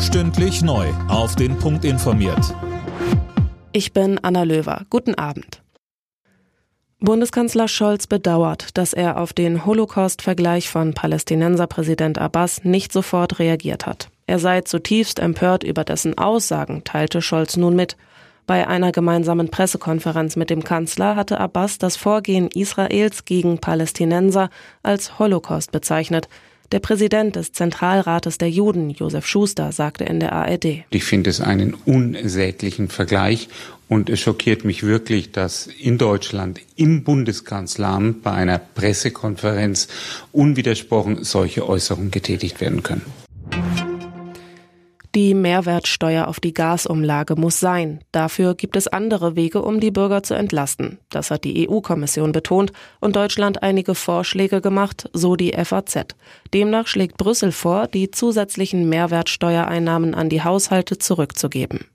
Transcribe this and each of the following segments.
Stündlich neu auf den Punkt informiert. Ich bin Anna Löwer. Guten Abend. Bundeskanzler Scholz bedauert, dass er auf den Holocaust-Vergleich von Palästinenserpräsident Abbas nicht sofort reagiert hat. Er sei zutiefst empört über dessen Aussagen, teilte Scholz nun mit. Bei einer gemeinsamen Pressekonferenz mit dem Kanzler hatte Abbas das Vorgehen Israels gegen Palästinenser als Holocaust bezeichnet. Der Präsident des Zentralrates der Juden, Josef Schuster, sagte in der ARD. Ich finde es einen unsäglichen Vergleich und es schockiert mich wirklich, dass in Deutschland im Bundeskanzleramt bei einer Pressekonferenz unwidersprochen solche Äußerungen getätigt werden können. Die Mehrwertsteuer auf die Gasumlage muss sein. Dafür gibt es andere Wege, um die Bürger zu entlasten. Das hat die EU-Kommission betont und Deutschland einige Vorschläge gemacht, so die FAZ. Demnach schlägt Brüssel vor, die zusätzlichen Mehrwertsteuereinnahmen an die Haushalte zurückzugeben.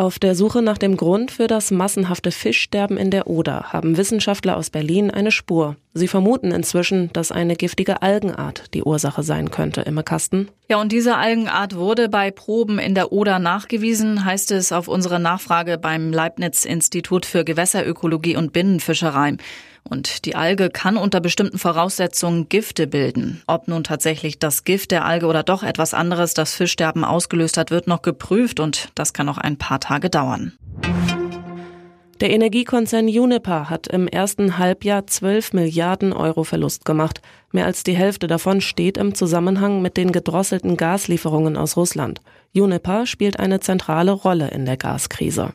Auf der Suche nach dem Grund für das massenhafte Fischsterben in der Oder haben Wissenschaftler aus Berlin eine Spur. Sie vermuten inzwischen, dass eine giftige Algenart die Ursache sein könnte. Imme Kasten. Ja, und diese Algenart wurde bei Proben in der Oder nachgewiesen, heißt es auf unsere Nachfrage beim Leibniz-Institut für Gewässerökologie und Binnenfischerei. Und die Alge kann unter bestimmten Voraussetzungen Gifte bilden. Ob nun tatsächlich das Gift der Alge oder doch etwas anderes das Fischsterben ausgelöst hat, wird noch geprüft und das kann noch ein paar Tage dauern. Der Energiekonzern Uniper hat im ersten Halbjahr 12 Milliarden Euro Verlust gemacht. Mehr als die Hälfte davon steht im Zusammenhang mit den gedrosselten Gaslieferungen aus Russland. Uniper spielt eine zentrale Rolle in der Gaskrise.